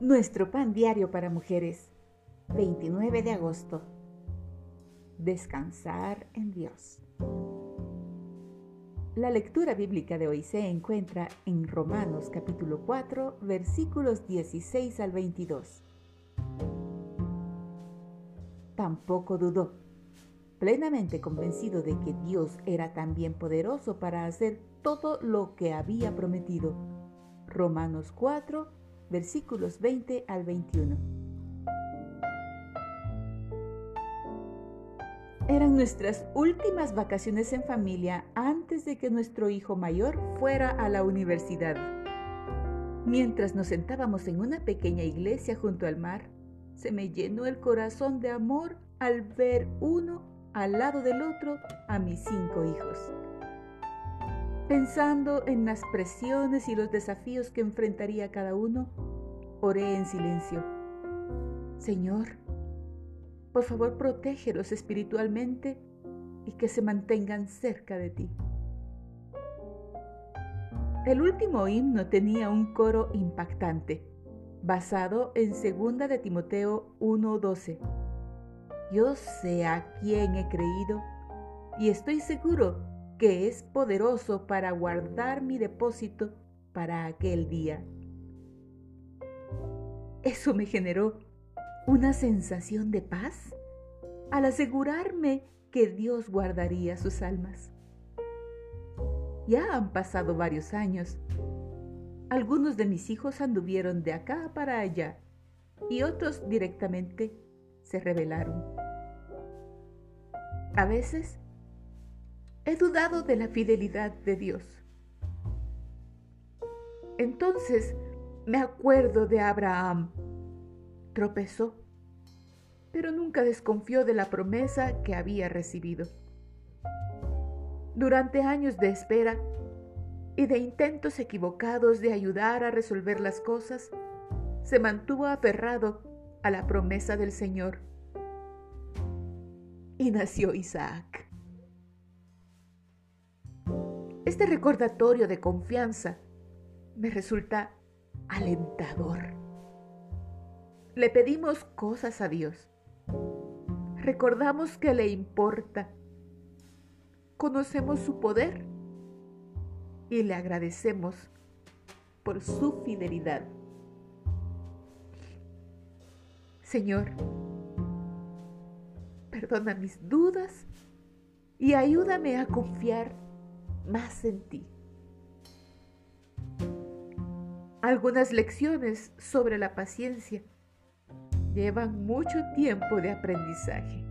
Nuestro pan diario para mujeres, 29 de agosto. Descansar en Dios. La lectura bíblica de hoy se encuentra en Romanos capítulo 4 versículos 16 al 22. Tampoco dudó, plenamente convencido de que Dios era también poderoso para hacer todo lo que había prometido. Romanos 4 versículos 20 al 21. Eran nuestras últimas vacaciones en familia antes de que nuestro hijo mayor fuera a la universidad. Mientras nos sentábamos en una pequeña iglesia junto al mar, se me llenó el corazón de amor al ver uno al lado del otro a mis cinco hijos. Pensando en las presiones y los desafíos que enfrentaría cada uno, oré en silencio. Señor, por favor protégelos espiritualmente y que se mantengan cerca de ti. El último himno tenía un coro impactante, basado en 2 de Timoteo 1:12. Yo sé a quién he creído y estoy seguro que es poderoso para guardar mi depósito para aquel día. Eso me generó una sensación de paz al asegurarme que Dios guardaría sus almas. Ya han pasado varios años. Algunos de mis hijos anduvieron de acá para allá y otros directamente se rebelaron. A veces he dudado de la fidelidad de Dios. Entonces me acuerdo de Abraham. Tropezó, pero nunca desconfió de la promesa que había recibido. Durante años de espera y de intentos equivocados de ayudar a resolver las cosas, se mantuvo aferrado a la promesa del Señor. Y nació Isaac. Este recordatorio de confianza me resulta alentador. Le pedimos cosas a Dios. Recordamos que le importa. Conocemos su poder y le agradecemos por su fidelidad. Señor, perdona mis dudas y ayúdame a confiar más en ti. Algunas lecciones sobre la paciencia llevan mucho tiempo de aprendizaje.